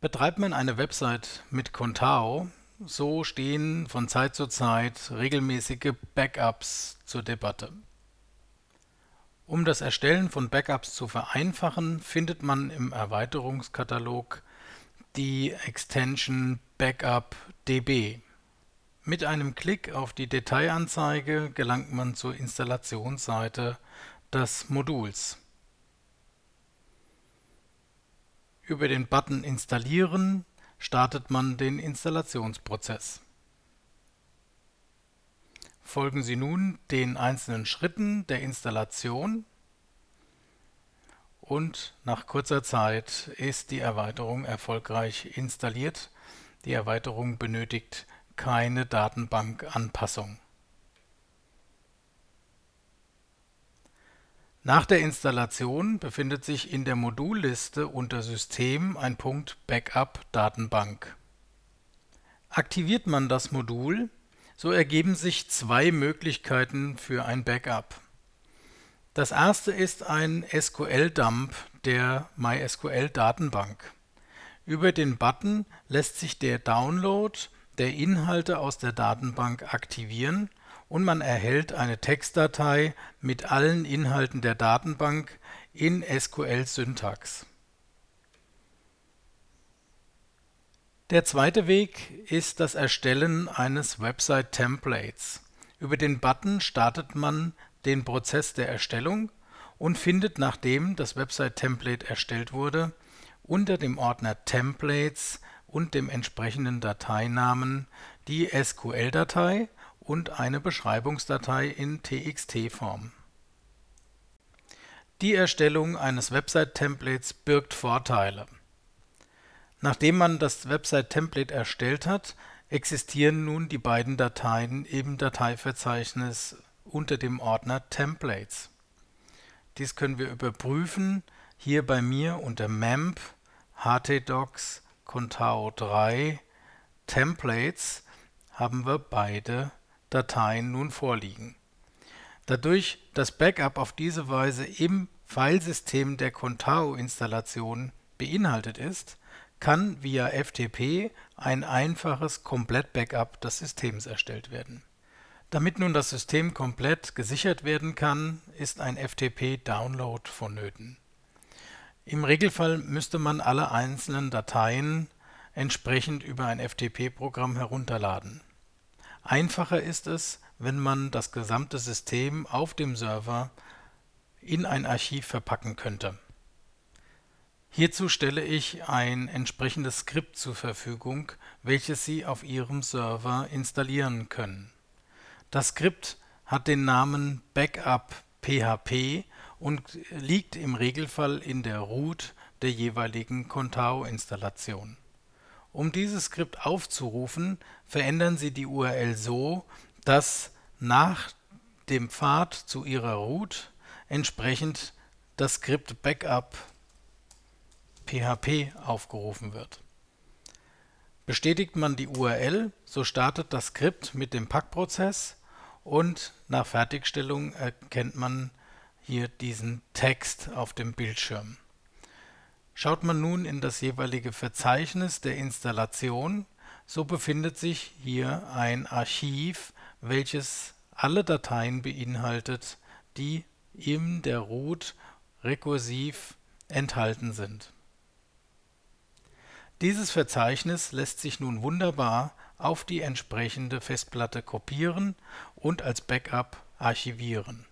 Betreibt man eine Website mit Contao, so stehen von Zeit zu Zeit regelmäßige Backups zur Debatte. Um das Erstellen von Backups zu vereinfachen, findet man im Erweiterungskatalog die Extension BackupDB. Mit einem Klick auf die Detailanzeige gelangt man zur Installationsseite des Moduls. Über den Button Installieren startet man den Installationsprozess. Folgen Sie nun den einzelnen Schritten der Installation und nach kurzer Zeit ist die Erweiterung erfolgreich installiert. Die Erweiterung benötigt keine Datenbankanpassung. Nach der Installation befindet sich in der Modulliste unter System ein Punkt Backup Datenbank. Aktiviert man das Modul, so ergeben sich zwei Möglichkeiten für ein Backup. Das erste ist ein SQL-Dump der MySQL-Datenbank. Über den Button lässt sich der Download der Inhalte aus der Datenbank aktivieren und man erhält eine Textdatei mit allen Inhalten der Datenbank in SQL-Syntax. Der zweite Weg ist das Erstellen eines Website-Templates. Über den Button startet man den Prozess der Erstellung und findet, nachdem das Website-Template erstellt wurde, unter dem Ordner Templates und dem entsprechenden Dateinamen die SQL-Datei und eine Beschreibungsdatei in TXT-Form. Die Erstellung eines Website-Templates birgt Vorteile. Nachdem man das Website-Template erstellt hat, existieren nun die beiden Dateien im Dateiverzeichnis unter dem Ordner Templates. Dies können wir überprüfen, hier bei mir unter memp htdocs contao 3 templates haben wir beide Dateien nun vorliegen. Dadurch das Backup auf diese Weise im Filesystem der Contao-Installation beinhaltet ist, kann via FTP ein einfaches Komplett-Backup des Systems erstellt werden. Damit nun das System komplett gesichert werden kann, ist ein FTP-Download vonnöten. Im Regelfall müsste man alle einzelnen Dateien entsprechend über ein FTP-Programm herunterladen Einfacher ist es, wenn man das gesamte System auf dem Server in ein Archiv verpacken könnte. Hierzu stelle ich ein entsprechendes Skript zur Verfügung, welches Sie auf Ihrem Server installieren können. Das Skript hat den Namen Backup.php und liegt im Regelfall in der Root der jeweiligen Contao-Installation um dieses Skript aufzurufen, verändern Sie die URL so, dass nach dem Pfad zu Ihrer Root entsprechend das Skript Backup PHP aufgerufen wird. Bestätigt man die URL, so startet das Skript mit dem Packprozess und nach Fertigstellung erkennt man hier diesen Text auf dem Bildschirm Schaut man nun in das jeweilige Verzeichnis der Installation, so befindet sich hier ein Archiv, welches alle Dateien beinhaltet, die in der Root rekursiv enthalten sind. Dieses Verzeichnis lässt sich nun wunderbar auf die entsprechende Festplatte kopieren und als Backup archivieren